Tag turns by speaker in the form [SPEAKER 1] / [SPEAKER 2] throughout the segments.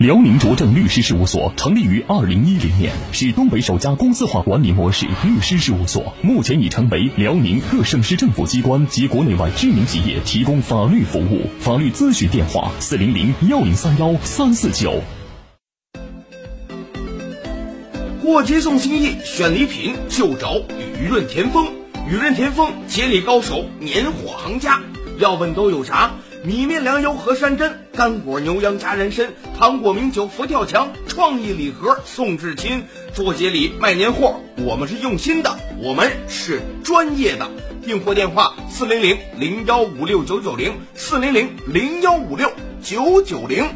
[SPEAKER 1] 辽宁卓正律师事务所成立于二零一零年，是东北首家公司化管理模式律师事务所，目前已成为辽宁各省市政府机关及国内外知名企业提供法律服务。法律咨询电话：四零零幺零三幺三四九。
[SPEAKER 2] 过节送心意，选礼品就找雨润田丰。雨润田丰，接力高手，年货行家。要问都有啥？米面粮油和山珍，干果牛羊加人参，糖果名酒佛跳墙，创意礼盒送至亲。做节礼卖年货，我们是用心的，我们是专业的。订货电话：四零零零幺五六九九零，四零零零幺五六九九零。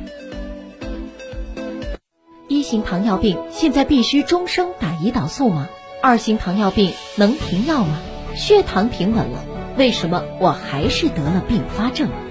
[SPEAKER 3] 一型糖尿病现在必须终生打胰岛素吗？二型糖尿病能停药吗？血糖平稳了，为什么我还是得了并发症？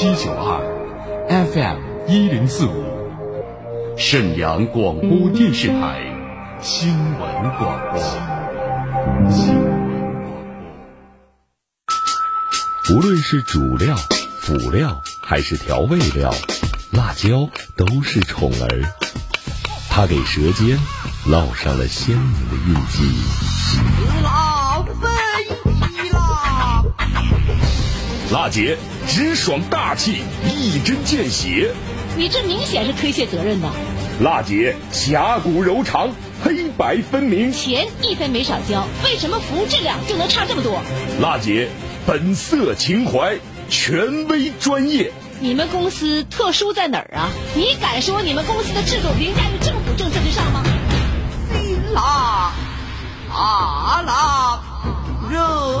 [SPEAKER 1] 七九二，FM 一零四五，沈阳广播电视台新闻广播。新闻广播。无论是主料、辅料还是调味料，辣椒都是宠儿，它给舌尖烙上了鲜明的印记。辣姐直爽大气，一针见血。
[SPEAKER 4] 你这明显是推卸责任的。
[SPEAKER 1] 辣姐侠骨柔肠，黑白分明。
[SPEAKER 4] 钱一分没少交，为什么服务质量就能差这么多？
[SPEAKER 1] 辣姐本色情怀，权威专业。
[SPEAKER 4] 你们公司特殊在哪儿啊？你敢说你们公司的制度凌驾于政府政策之上吗？
[SPEAKER 5] 辛辣，辣辣，热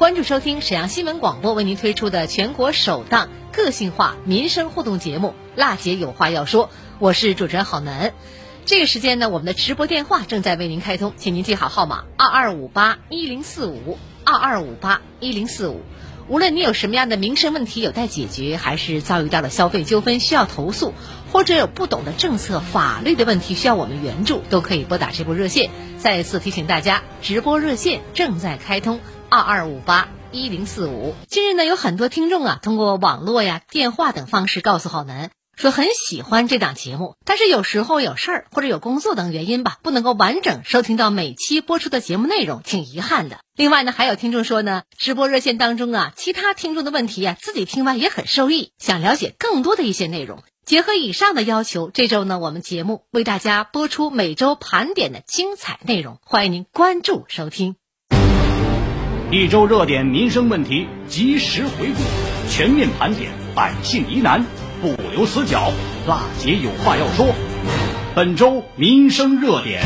[SPEAKER 3] 关注收听沈阳新闻广播为您推出的全国首档个性化民生互动节目《辣姐有话要说》，我是主持人郝楠。这个时间呢，我们的直播电话正在为您开通，请您记好号码：二二五八一零四五二二五八一零四五。无论你有什么样的民生问题有待解决，还是遭遇到了消费纠纷需要投诉，或者有不懂的政策、法律的问题需要我们援助，都可以拨打这部热线。再次提醒大家，直播热线正在开通。二二五八一零四五。近日呢，有很多听众啊，通过网络呀、电话等方式告诉浩南，
[SPEAKER 6] 说很喜欢这档节目，但是有时候有事儿或者有工作等原因吧，不能够完整收听到每期播出的节目内容，挺遗憾的。另外呢，还有听众说呢，直播热线当中啊，其他听众的问题啊，自己听完也很受益，想了解更多的一些内容。结合以上的要求，这周呢，我们节目为大家播出每周盘点的精彩内容，欢迎您关注收听。
[SPEAKER 7] 一周热点民生问题及时回顾，全面盘点百姓疑难，不留死角。辣姐有话要说，本周民生热点。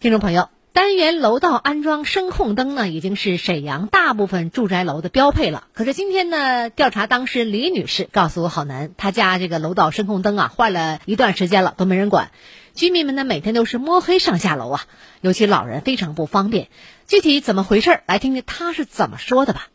[SPEAKER 6] 听众朋友。单元楼道安装声控灯呢，已经是沈阳大部分住宅楼的标配了。可是今天呢，调查当事人李女士告诉我，好难，她家这个楼道声控灯啊，坏了一段时间了，都没人管。居民们呢，每天都是摸黑上下楼啊，尤其老人非常不方便。具体怎么回事？来听听她是怎么说的吧。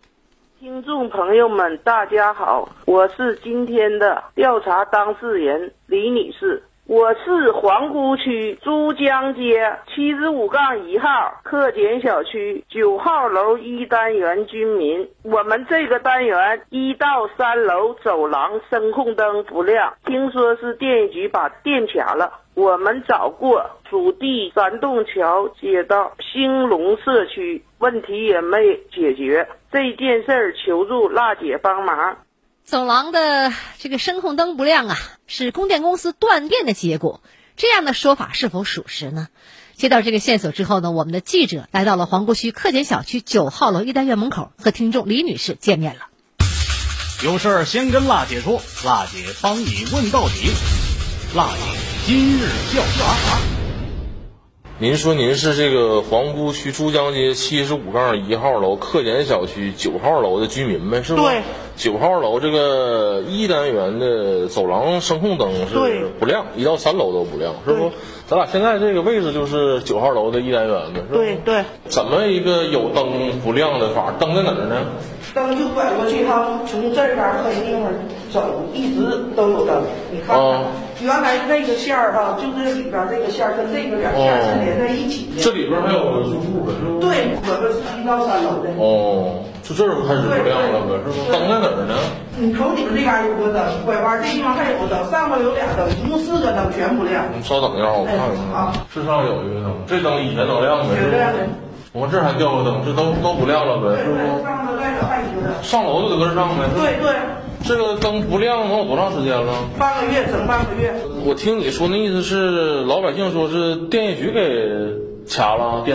[SPEAKER 8] 听众朋友们，大家好，我是今天的调查当事人李女士。我是皇姑区珠江街七十五杠一号客简小区九号楼一单元居民。我们这个单元一到三楼走廊声控灯不亮，听说是电业局把电卡了。我们找过属地三洞桥街道兴隆社区，问题也没解决。这件事儿求助辣姐帮忙。
[SPEAKER 6] 走廊的这个声控灯不亮啊，是供电公司断电的结果。这样的说法是否属实呢？接到这个线索之后呢，我们的记者来到了皇姑区客简小区九号楼一单元门口，和听众李女士见面了。
[SPEAKER 7] 有事儿先跟辣姐说，辣姐帮你问到底。辣姐今日调查。
[SPEAKER 9] 您说您是这个皇姑区珠江街七十五杠一号楼客简小区九号楼的居民呗，是吧？
[SPEAKER 8] 对。
[SPEAKER 9] 九号楼这个一单元的走廊声控灯是不亮，一到三楼都不亮，是不？咱俩现在这个位置就是九号楼的一单元呗，是吧？
[SPEAKER 8] 对对。
[SPEAKER 9] 怎么一个有灯不亮的法？灯在哪儿呢？
[SPEAKER 8] 灯就拐过去，哈，从这边儿黑地方走，一直都有灯。你看看，原来那个线儿哈，就是里边这个线儿跟这个两线是连在一起的。
[SPEAKER 9] 这里边还有住户的？
[SPEAKER 8] 对，我们是一到三楼的。
[SPEAKER 9] 哦。就这儿开始不亮了呗，是不？灯在哪儿呢？
[SPEAKER 8] 你头顶这边有个灯，拐弯这地方还有个灯，上面有俩灯，一共四个灯全不亮。
[SPEAKER 9] 你稍等一下，我看看啊。是上有一个灯，这灯以前能亮呗？是不？我们这还掉个灯，这都都不亮了呗？是不？
[SPEAKER 8] 上头再还一个灯。
[SPEAKER 9] 上楼就得跟上呗？
[SPEAKER 8] 对对。
[SPEAKER 9] 这个灯不亮能有多长时间了？
[SPEAKER 8] 半个月，整半个月。
[SPEAKER 9] 我听你说那意思是，老百姓说是电业局给。掐了，
[SPEAKER 8] 对，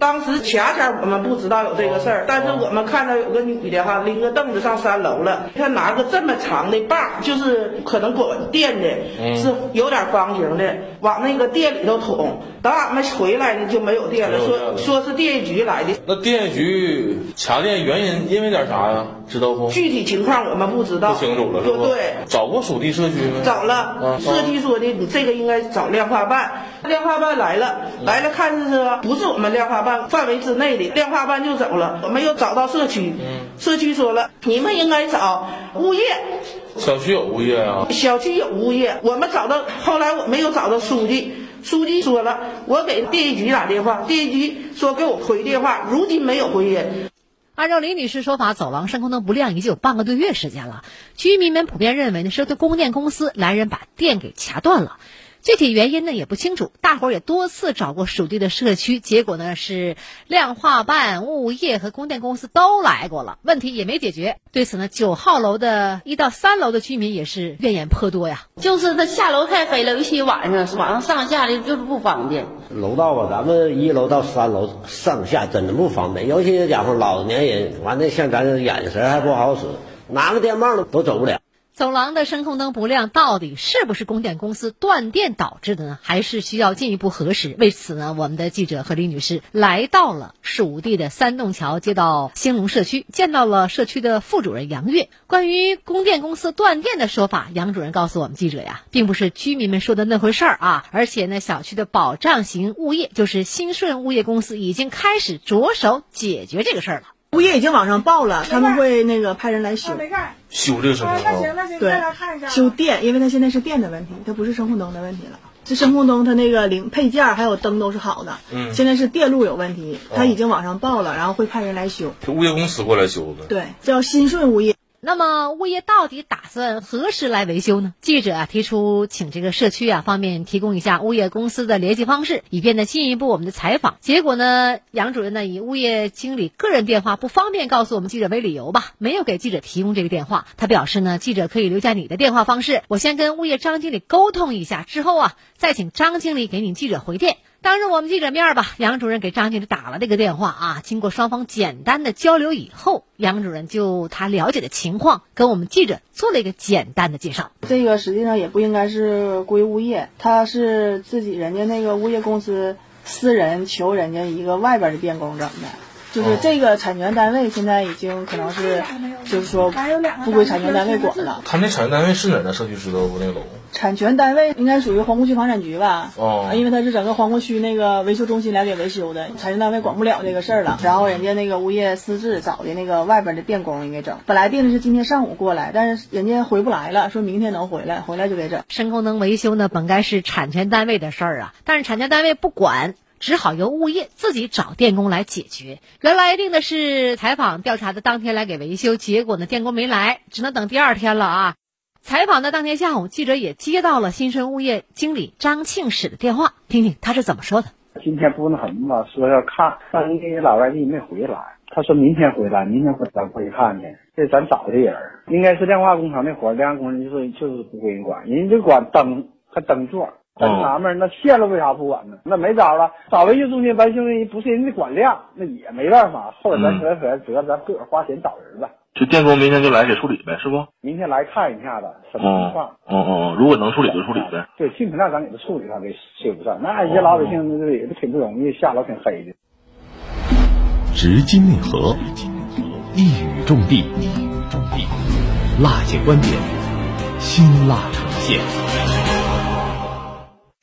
[SPEAKER 8] 当时恰恰我们不知道有这个事儿，但是我们看到有个女的哈，拎个凳子上三楼了，她拿个这么长的棒，就是可能管电的，是有点方形的，往那个店里头捅。等俺们回来呢，就没有电了，说说是电业局来的。
[SPEAKER 9] 那电业局卡电原因因为点啥呀？知道不？
[SPEAKER 8] 具体情况我们不知道，
[SPEAKER 9] 不清楚了，是不？
[SPEAKER 8] 对，
[SPEAKER 9] 找过属地社区吗？
[SPEAKER 8] 找了，社区说的你这个应该找量化办，量化办来了，来了看。是说不是我们量化办范围之内的，量化办就走了。我没有找到社区，社区说了，你们应该找物业。
[SPEAKER 9] 小区有物业啊？
[SPEAKER 8] 小区有物业，我们找到，后来我没有找到书记，书记说了，我给电业局打电话，电业局说给我回电话，如今没有回音。
[SPEAKER 6] 按照李女士说法，走廊声控灯不亮已经有半个多月时间了，居民们普遍认为呢，是对供电公司来人把电给掐断了。具体原因呢也不清楚，大伙儿也多次找过属地的社区，结果呢是量化办、物业和供电公司都来过了，问题也没解决。对此呢，九号楼的一到三楼的居民也是怨言颇多呀。
[SPEAKER 10] 就是他下楼太黑了，尤其晚上晚上上下的就是不方便。
[SPEAKER 11] 楼道啊，咱们一楼到三楼上下真的不方便，尤其家伙老年人，完了像咱这眼神还不好使，拿个电棒都走不了。
[SPEAKER 6] 走廊的声控灯不亮，到底是不是供电公司断电导致的呢？还是需要进一步核实？为此呢，我们的记者和李女士来到了属地的三洞桥街道兴隆社区，见到了社区的副主任杨月。关于供电公司断电的说法，杨主任告诉我们记者呀，并不是居民们说的那回事儿啊。而且呢，小区的保障型物业就是新顺物业公司已经开始着手解决这个事儿了。
[SPEAKER 12] 物业已经往上报了，他们会那个派人来修。
[SPEAKER 9] 修这个声控
[SPEAKER 12] 灯，对，修电，因为它现在是电的问题，它不是声控灯的问题了。这声控灯它那个零配件还有灯都是好的，嗯，现在是电路有问题，他已经往上报了，然后会派人来修。
[SPEAKER 9] 就物业公司过来修的。
[SPEAKER 12] 对，叫新顺物业。
[SPEAKER 6] 那么物业到底打算何时来维修呢？记者啊提出请这个社区啊方面提供一下物业公司的联系方式，以便呢进一步我们的采访。结果呢，杨主任呢以物业经理个人电话不方便告诉我们记者为理由吧，没有给记者提供这个电话。他表示呢，记者可以留下你的电话方式，我先跟物业张经理沟通一下，之后啊再请张经理给你记者回电。当着我们记者面吧，杨主任给张经理打了这个电话啊。经过双方简单的交流以后，杨主任就他了解的情况跟我们记者做了一个简单的介绍。
[SPEAKER 12] 这个实际上也不应该是归物业，他是自己人家那个物业公司私人求人家一个外边的电工整的。就是这个产权单位现在已经可能是，就是说不归产权单位管了。
[SPEAKER 9] 他那产权单位是哪的？社区知道不？那个楼？
[SPEAKER 12] 产权单位应该属于皇姑区房产局吧？
[SPEAKER 9] 哦，
[SPEAKER 12] 因为他是整个皇姑区那个维修中心来给维修的，产权单位管不了这个事儿了。然后人家那个物业私自找的那个外边的电工应该整。本来定的是今天上午过来，但是人家回不来了，说明天能回来，回来就给整。
[SPEAKER 6] 声控灯维修呢，本该是产权单位的事儿啊，但是产权单位不管。只好由物业自己找电工来解决。原来定的是采访调查的当天来给维修，结果呢电工没来，只能等第二天了啊。采访的当天下午，记者也接到了新顺物业经理张庆史的电话，听听他是怎么说的。
[SPEAKER 13] 今天不那什么吧，说要看，但是那老外地没回来，他说明天回来，明天回咱过去看去。这咱找的人，应该是亮化工厂那活，亮化工程就是就是不归人管，人家就管灯和灯座。真纳闷，那线路为啥不管呢？那没招了，找维修中心维修人不是人家管量，那也没办法。后来咱说说，得咱自个儿花钱找人吧。
[SPEAKER 9] 就电工明天就来给处理呗，是不？
[SPEAKER 13] 明天来看一下子什么情况。
[SPEAKER 9] 嗯嗯嗯，如果能处理就处理呗。
[SPEAKER 13] 对，尽可能咱给他处理，他给修不上。那一些老百姓这也是挺不容易，下楼挺黑的。
[SPEAKER 1] 直击内核，一语中的，辣姐观点，辛辣呈现。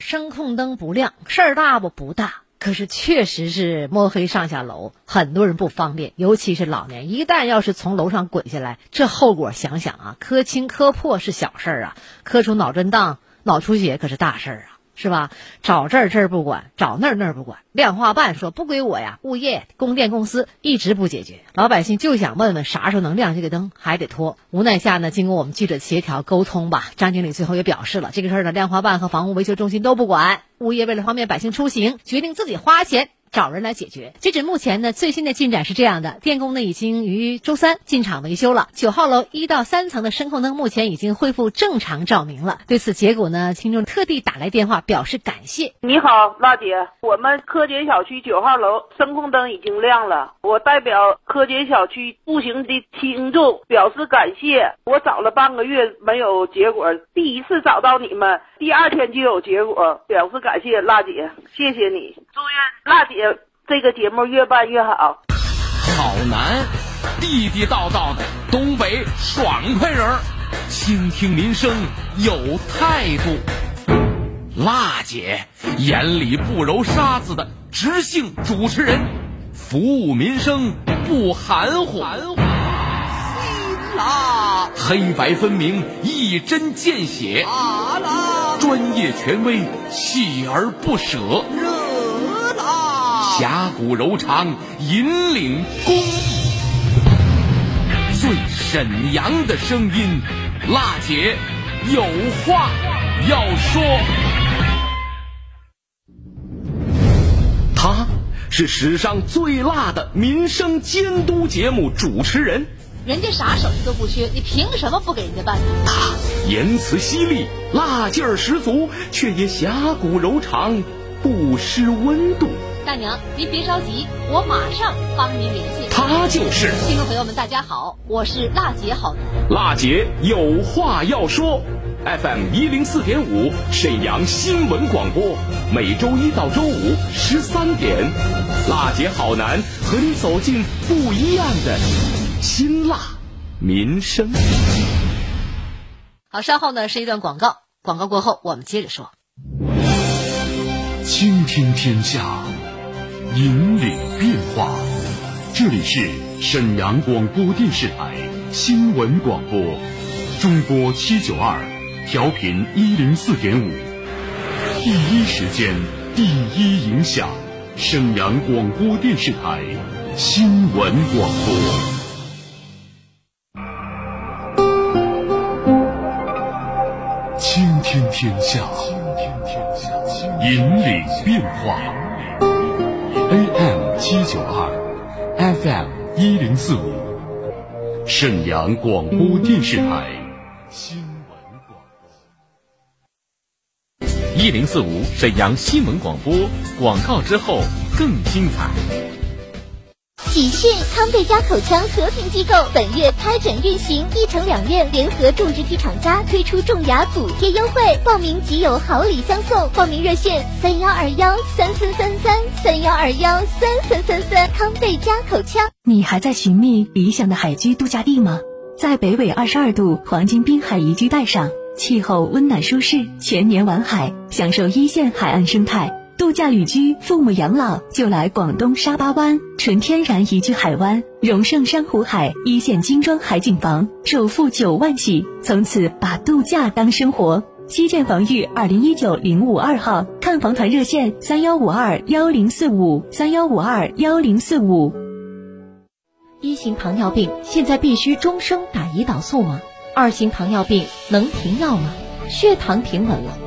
[SPEAKER 6] 声控灯不亮，事儿大不？不大，可是确实是摸黑上下楼，很多人不方便，尤其是老年，一旦要是从楼上滚下来，这后果想想啊，磕青磕破是小事儿啊，磕出脑震荡、脑出血可是大事儿啊。是吧？找这儿这儿不管，找那儿那儿不管。量化办说不归我呀，物业、供电公司一直不解决，老百姓就想问问啥时候能亮这个灯，还得拖。无奈下呢，经过我们记者协调沟通吧，张经理最后也表示了，这个事儿呢，量化办和房屋维修中心都不管。物业为了方便百姓出行，决定自己花钱。找人来解决。截止目前呢，最新的进展是这样的：电工呢已经于周三进场维修了。九号楼一到三层的声控灯目前已经恢复正常照明了。对此结果呢，听众特地打来电话表示感谢。
[SPEAKER 8] 你好，娜姐，我们科杰小区九号楼声控灯已经亮了。我代表科杰小区步行的听众表示感谢。我找了半个月没有结果，第一次找到你们，第二天就有结果，表示感谢，娜姐，谢谢你。祝愿娜姐。这个节目越办越好。
[SPEAKER 14] 好男，地地道道的东北爽快人儿，倾听民生有态度。辣姐眼里不揉沙子的直性主持人，服务民生不含糊。
[SPEAKER 5] 辣，
[SPEAKER 14] 黑白分明，一针见血。专业权威，锲而不舍。侠骨柔肠，引领公益，最沈阳的声音，辣姐有话要说。他是史上最辣的民生监督节目主持人，
[SPEAKER 4] 人家啥手续都不缺，你凭什么不给人家办？
[SPEAKER 14] 他言辞犀利，辣劲儿十足，却也侠骨柔肠，不失温度。
[SPEAKER 4] 大娘，您别着急，我马上帮您联系。
[SPEAKER 14] 他就是
[SPEAKER 4] 听众朋友们，大家好，我是辣姐好男。
[SPEAKER 14] 辣姐有话要说，FM 一零四点五，沈阳新闻广播，每周一到周五十三点，辣姐好男和你走进不一样的辛辣民生。
[SPEAKER 6] 好，稍后呢是一段广告，广告过后我们接着说。
[SPEAKER 1] 倾听天下。引领变化，这里是沈阳广播电视台新闻广播，中波七九二，调频一零四点五，第一时间，第一影响，沈阳广播电视台新闻广播，倾听天下，引领变化。七九二，FM 一零四五，沈阳广播电视台新闻广播。一零四五，沈阳新闻广播。广告之后更精彩。
[SPEAKER 15] 喜讯！康贝佳口腔和平机构本月开展运行，一城两院联合种植体厂家推出种牙补贴优惠，报名即有好礼相送。报名热线：三幺二幺三三三三三幺二幺三三三三。康贝佳口腔。
[SPEAKER 16] 你还在寻觅理想的海居度假地吗？在北纬二十二度黄金滨海宜居带上，气候温暖舒适，全年玩海，享受一线海岸生态。度假旅居，父母养老就来广东沙巴湾，纯天然宜居海湾，荣盛珊瑚海，一线精装海景房，首付九万起，从此把度假当生活。西建房域二零一九零五二号，看房团热线三幺五二幺零四五三幺五二幺零四五。
[SPEAKER 3] 一型糖尿病现在必须终生打胰岛素吗？二型糖尿病能停药吗？血糖平稳了。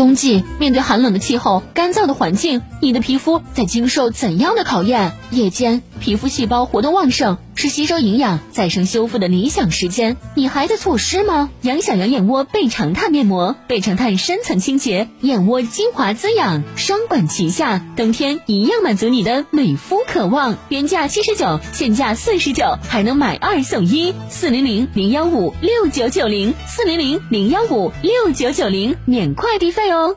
[SPEAKER 17] 冬季面对寒冷的气候、干燥的环境，你的皮肤在经受怎样的考验？夜间皮肤细胞活动旺盛，是吸收营养、再生修复的理想时间。你还在错失吗？养小羊眼窝倍长炭面膜，倍长炭深层清洁，眼窝精华滋养，双管齐下，冬天一样满足你的美肤渴望。原价七十九，现价四十九，还能买二送一。四零零零幺五六九九零，四零零零幺五六九九零，免快递费哦。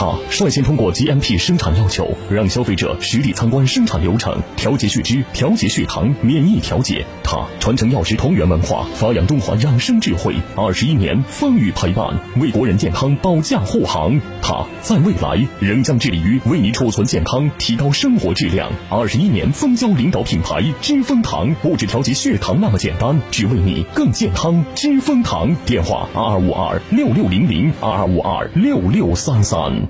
[SPEAKER 1] 他率先通过 GMP 生产要求，让消费者实地参观生产流程，调节血脂、调节血糖、免疫调节。他传承药食同源文化，发扬中华养生智慧，二十一年风雨陪伴，为国人健康保驾护航。他在未来仍将致力于为你储存健康，提高生活质量。二十一年蜂胶领导品牌知蜂堂，不止调节血糖那么简单，只为你更健康。知蜂堂，电话二二五二六六零零二二五二六六三三。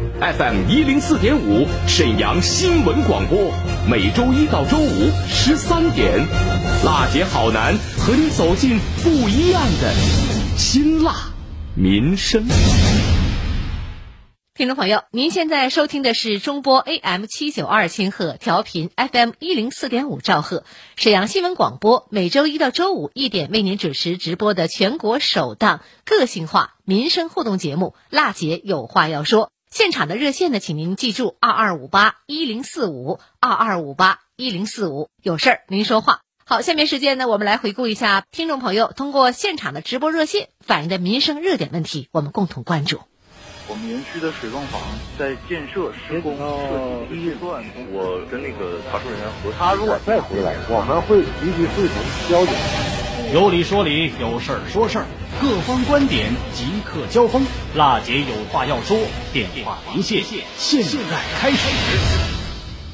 [SPEAKER 14] ，FM 一零四点五，沈阳新闻广播，每周一到周五十三点，辣姐好男和你走进不一样的辛辣民生。
[SPEAKER 6] 听众朋友，您现在收听的是中波 AM 七九二千赫调频 FM 一零四点五兆赫沈阳新闻广播，每周一到周五一点为您准时直播的全国首档个性化民生互动节目《辣姐有话要说》。现场的热线呢，请您记住二二五八一零四五二二五八一零四五，有事儿您说话。好，下面时间呢，我们来回顾一下听众朋友通过现场的直播热线反映的民生热点问题，我们共同关注。
[SPEAKER 18] 我们园区的水泵房在建设施工设计阶段，我跟那个查收人员核
[SPEAKER 19] 他如果再回来，我们会立即会同交警。
[SPEAKER 7] 有理说理，有事儿说事儿，各方观点即刻交锋。辣姐有话要说，电话连线现在开始。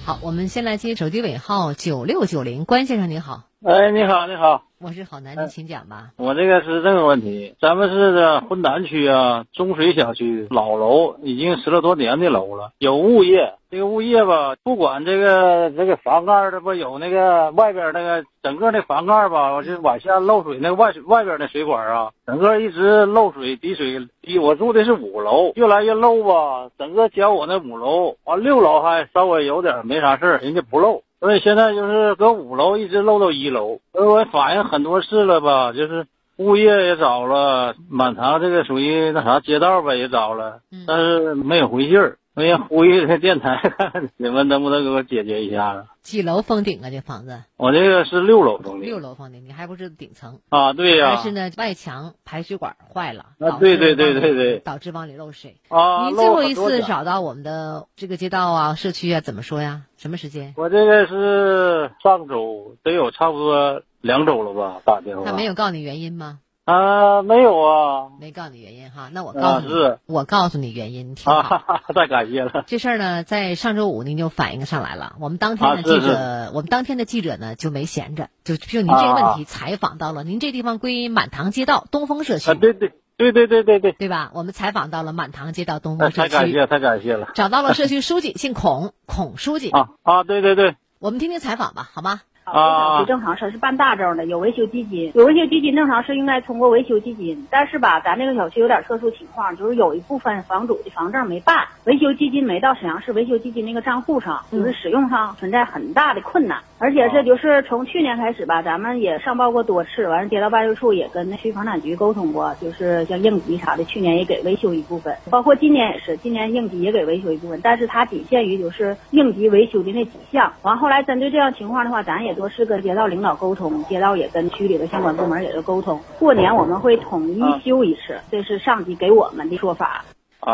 [SPEAKER 6] 好，我们先来接手机尾号九六九零，关先生您好。
[SPEAKER 20] 哎，你好，你好，
[SPEAKER 6] 我是好男，您请讲吧。
[SPEAKER 20] 我这个是这个问题，咱们市的浑南区啊，中水小区老楼已经十来多年的楼了，有物业。这个物业吧，不管这个这个房盖这不有那个外边那个整个那房盖吧，我就往下漏水，那个外外边那水管啊，整个一直漏水滴水滴。我住的是五楼，越来越漏吧，整个交我那五楼，完六楼还稍微有点没啥事儿，人家不漏。所以现在就是搁五楼一直漏到一楼，所以我反映很多次了吧，就是物业也找了，满堂这个属于那啥街道吧也找了，但是没有回信儿。所以呼吁这电台，看 你们能不能给我解决一下子？
[SPEAKER 6] 几楼封顶啊？这房子？
[SPEAKER 20] 我这个是六楼封顶。
[SPEAKER 6] 六楼封顶，你还不是顶层
[SPEAKER 20] 啊？对呀。
[SPEAKER 6] 但是呢，外墙排水管坏了。
[SPEAKER 20] 啊，对对对对对。
[SPEAKER 6] 导致往里漏水。
[SPEAKER 20] 啊。
[SPEAKER 6] 您最后一次找到我们的这个街道啊、社区啊，怎么说呀？什么时间？
[SPEAKER 20] 我这个是上周，得有差不多两周了吧？打电话。
[SPEAKER 6] 他没有告诉你原因吗？
[SPEAKER 20] 啊，没有啊，
[SPEAKER 6] 没告诉你原因哈。那我告诉你，我告诉你原因，挺
[SPEAKER 20] 好。太感谢了。
[SPEAKER 6] 这事儿呢，在上周五您就反映上来了。我们当天的记者，我们当天的记者呢就没闲着，就就您这个问题采访到了。您这地方归满堂街道东风社区。
[SPEAKER 20] 对对对对对对对，
[SPEAKER 6] 对吧？我们采访到了满堂街道东风社
[SPEAKER 20] 区。太感谢，太感谢了。
[SPEAKER 6] 找到了社区书记，姓孔，孔书记。
[SPEAKER 20] 啊啊，对对对。
[SPEAKER 6] 我们听听采访吧，好吗？
[SPEAKER 20] 啊，
[SPEAKER 21] 正常是是办大证的，有维修基金，有维修基金正常是应该通过维修基金，但是吧，咱这个小区有点特殊情况，就是有一部分房主的房证没办，维修基金没到沈阳市维修基金那个账户上，就是使用上存在很大的困难，而且这就是从去年开始吧，咱们也上报过多次，完了街道办事处也跟那区房产局沟通过，就是像应急啥的，去年也给维修一部分，包括今年也是，今年应急也给维修一部分，但是它仅限于就是应急维修的那几项，完后来针对这样情况的话，咱也。多是跟街道领导沟通，街道也跟区里的相关部门也都沟通。过年我们会统一休一次，这是上级给我们的说法。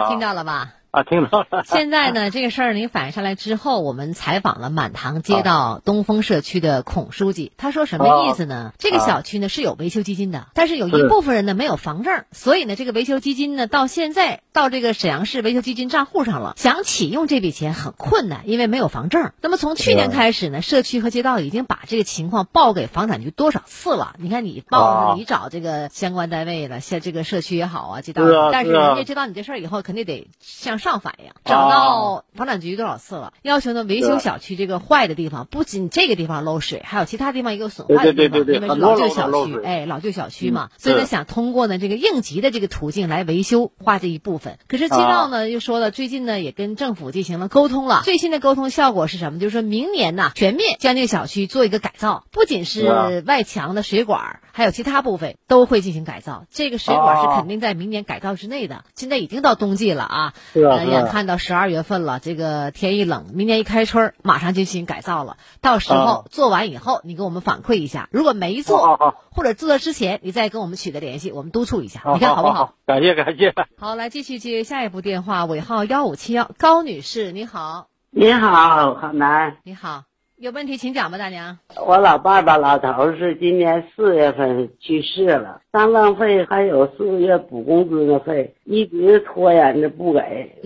[SPEAKER 6] 听到了吧？
[SPEAKER 20] 啊，听到了。
[SPEAKER 6] 现在呢，这个事儿您反映上来之后，我们采访了满堂街道东风社区的孔书记，他说什么意思呢？这个小区呢是有维修基金的，但是有一部分人呢没有房证，所以呢这个维修基金呢到现在到这个沈阳市维修基金账户上了，想启用这笔钱很困难，因为没有房证。那么从去年开始呢，社区和街道已经把这个情况报给房产局多少次了？你看你报你找这个相关单位了，像这个社区也好啊，街道，但是人家知道你这事儿以后，肯定得向上反映，找到房产局多少次了，要求呢维修小区这个坏的地方，不仅这个地方漏水，还有其他地方也有损坏的地方，因为是老旧小区，哎，老旧小区嘛，所以呢想通过呢这个应急的这个途径来维修花这一部分。可是街道呢又说了，最近呢也跟政府进行了沟通了，最新的沟通效果是什么？就是说明年呢全面将这个小区做一个改造，不仅是外墙的水管，还有其他部分都会进行改造。这个水管是肯定在明年改造之内的。现在已经到冬季了啊，眼看到十二月份了，这个天一冷，明年一开春马上就进行改造了。到时候做完以后，你给我们反馈一下。如果没做，或者做之前，你再跟我们取得联系，我们督促一下，你看好不好？
[SPEAKER 20] 感谢感谢。
[SPEAKER 6] 好，来继续接下一部电话，尾号幺五七幺，高女士，你好。
[SPEAKER 22] 你好，好男。
[SPEAKER 6] 你好，有问题请讲吧，大娘。
[SPEAKER 22] 我老爸爸老头是今年四月份去世了，丧葬费还有四个月补工资的费，一直拖延着不给。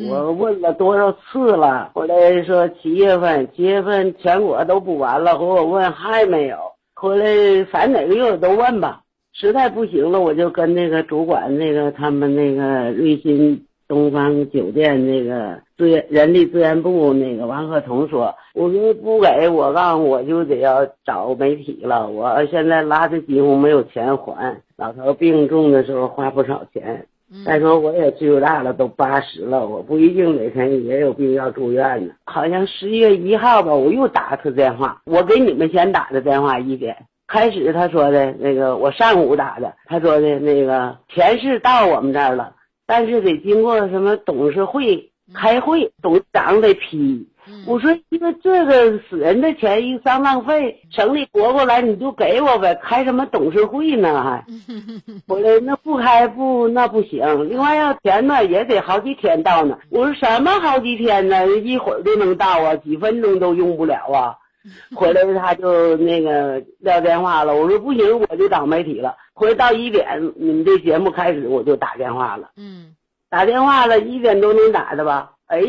[SPEAKER 22] 我问了多少次了，后来说七月份，七月份全国都补完了，和我问还没有。回来反正哪个月我都问吧，实在不行了，我就跟那个主管那个他们那个瑞鑫东方酒店那个资源人力资源部那个王鹤彤说，我说不给我告诉我就得要找媒体了，我现在拉着几乎没有钱还。老头病重的时候花不少钱，再说我也岁数大了，都八十了，我不一定哪天也有病要住院呢。好像十一月一号吧，我又打他电话，我给你们先打的电话一点。开始他说的那个我上午打的，他说的那个钱是到我们这儿了。但是得经过什么董事会开会，董事长得批。我说一个这个死人的钱，一丧葬费，省里拨过来你就给我呗，开什么董事会呢？还，我说那不开不那不行。另外要钱呢，也得好几天到呢。我说什么好几天呢？一会儿就能到啊，几分钟都用不了啊。回来他就那个撂电话了。我说不行，我就当媒体了。回到一点，你们这节目开始，我就打电话了。
[SPEAKER 6] 嗯，
[SPEAKER 22] 打电话了，一点多钟打的吧？哎，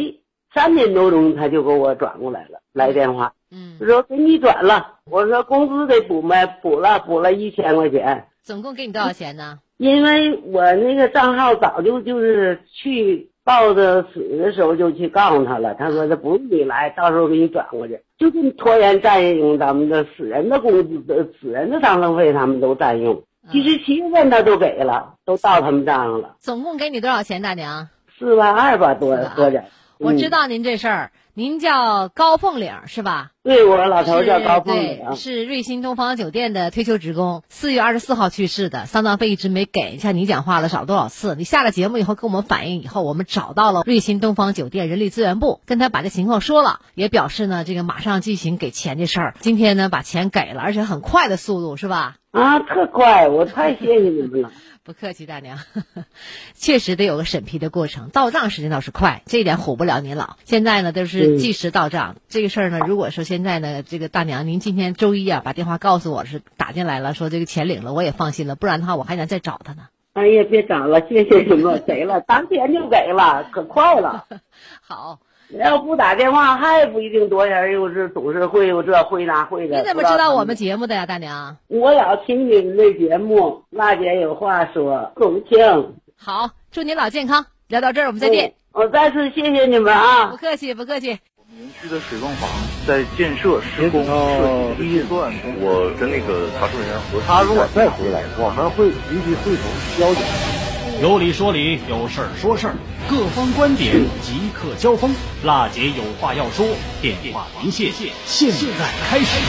[SPEAKER 22] 三点多钟他就给我转过来了，来电话，嗯，说给你转了。我说工资得补没？补了，补了一千块钱。
[SPEAKER 6] 总共给你多少钱呢？
[SPEAKER 22] 因为我那个账号早就就是去报的死的时候就去告诉他了，他说他不用你来，到时候给你转过去，就这么拖延占用咱们的死人的工资的死人的丧葬费，他们都占用。其实七月份他都给了，都到他们账上了。
[SPEAKER 6] 总共给你多少钱，大娘？
[SPEAKER 22] 四万二吧，多多点。
[SPEAKER 6] 我知道您这事儿，您叫高凤岭是吧？
[SPEAKER 22] 对，我老头叫高凤岭，
[SPEAKER 6] 是瑞鑫东方酒店的退休职工，四月二十四号去世的，丧葬费一直没给。像你讲话了少多少次？你下了节目以后跟我们反映以后，我们找到了瑞鑫东方酒店人力资源部，跟他把这情况说了，也表示呢这个马上进行给钱的事儿。今天呢把钱给了，而且很快的速度是吧？
[SPEAKER 22] 啊，特快，我太谢谢你们了。
[SPEAKER 6] 不客气，大娘，确实得有个审批的过程，到账时间倒是快，这一点唬不了您老。现在呢都是计时到账，这个事儿呢，如果说现在呢，这个大娘您今天周一啊把电话告诉我是打进来了，说这个钱领了，我也放心了，不然的话我还想再找他呢。
[SPEAKER 22] 哎呀，别找了，谢谢你们，给了，当天就给了，可快了。
[SPEAKER 6] 好。
[SPEAKER 22] 要不打电话还不一定多人，又是董事会，又这会那会的。
[SPEAKER 6] 你怎么知道我们节目的呀，大娘？
[SPEAKER 22] 我老听你们的节目，娜姐有话说，总听。
[SPEAKER 6] 好，祝您老健康。聊到这儿，我们再见。
[SPEAKER 22] 我再次谢谢你们啊！
[SPEAKER 6] 不客气，不客气。
[SPEAKER 18] 园区的水泵房在建设施工设计阶段，我跟那个查证人员核
[SPEAKER 19] 他如果再回来，我们会立即会同交警。
[SPEAKER 7] 有理说理，有事儿说事儿，各方观点即刻交锋。辣姐有话要说，电话连线，现在开始。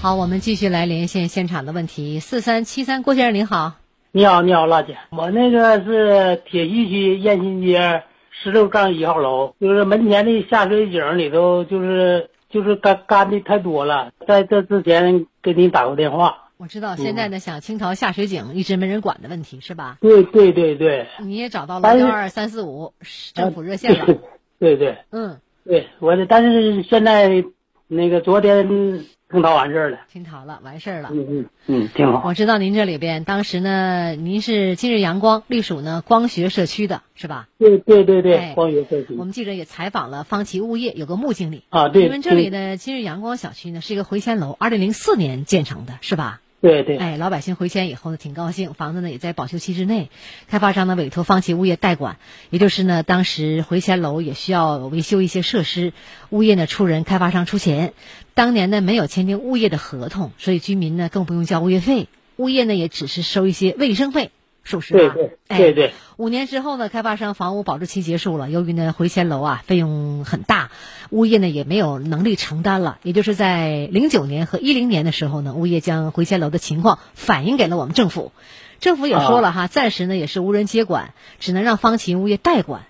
[SPEAKER 6] 好，我们继续来连线现场的问题。四三七三，郭先生您好。
[SPEAKER 20] 你好，你好，辣姐，我那个是铁西区燕新街十六杠一号楼，就是门前的下水井里头，就是就是干干的太多了。在这之前给你打过电话。
[SPEAKER 6] 我知道现在呢，想清朝下水井一直没人管的问题是吧？
[SPEAKER 20] 对对对对。
[SPEAKER 6] 你也找到了幺二三四五政府热线了。
[SPEAKER 20] 对对。
[SPEAKER 6] 嗯。
[SPEAKER 20] 对，我的，但是现在那个昨天清讨完事儿了。
[SPEAKER 6] 清讨了，完事儿了。
[SPEAKER 20] 嗯嗯嗯，挺好。
[SPEAKER 6] 我知道您这里边当时呢，您是今日阳光隶属呢光学社区的是吧？
[SPEAKER 20] 对对对对，光学社区。
[SPEAKER 6] 我们记者也采访了方琦物业有个穆经理
[SPEAKER 20] 啊，对。
[SPEAKER 6] 你们这里的今日阳光小区呢是一个回迁楼，二零零四年建成的是吧？
[SPEAKER 20] 对对，
[SPEAKER 6] 哎，老百姓回迁以后呢，挺高兴，房子呢也在保修期之内。开发商呢委托放弃物业代管，也就是呢，当时回迁楼也需要维修一些设施，物业呢出人，开发商出钱。当年呢没有签订物业的合同，所以居民呢更不用交物业费，物业呢也只是收一些卫生费。是不是
[SPEAKER 20] 啊？对对对对。
[SPEAKER 6] 五年之后呢，开发商房屋保质期结束了，由于呢回迁楼啊费用很大，物业呢也没有能力承担了。也就是在零九年和一零年的时候呢，物业将回迁楼的情况反映给了我们政府，政府也说了哈，暂时呢也是无人接管，只能让方琴物业代管。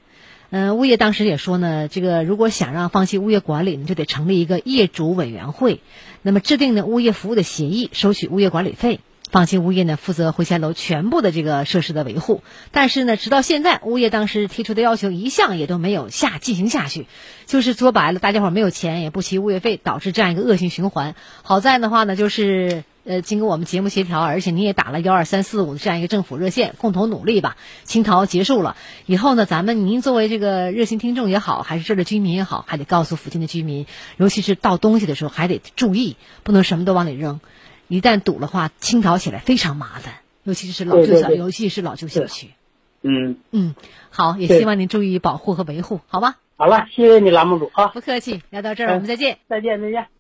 [SPEAKER 6] 嗯，物业当时也说呢，这个如果想让方琴物业管理呢，就得成立一个业主委员会，那么制定呢物业服务的协议，收取物业管理费。方琦物业呢负责回迁楼全部的这个设施的维护，但是呢，直到现在，物业当时提出的要求一项也都没有下进行下去，就是说白了，大家伙没有钱，也不齐物业费，导致这样一个恶性循环。好在的话呢，就是呃，经过我们节目协调，而且你也打了幺二三四五的这样一个政府热线，共同努力吧，清逃结束了以后呢，咱们您作为这个热心听众也好，还是这儿的居民也好，还得告诉附近的居民，尤其是倒东西的时候还得注意，不能什么都往里扔。一旦堵的话，清扫起来非常麻烦，尤其是老旧小，尤其是老旧小区。
[SPEAKER 20] 嗯
[SPEAKER 6] 嗯，好，也希望您注意保护和维护，好吧？
[SPEAKER 20] 好了，谢谢你栏目组啊，
[SPEAKER 6] 不客气。聊到这儿，我们再见，
[SPEAKER 20] 再见，再见。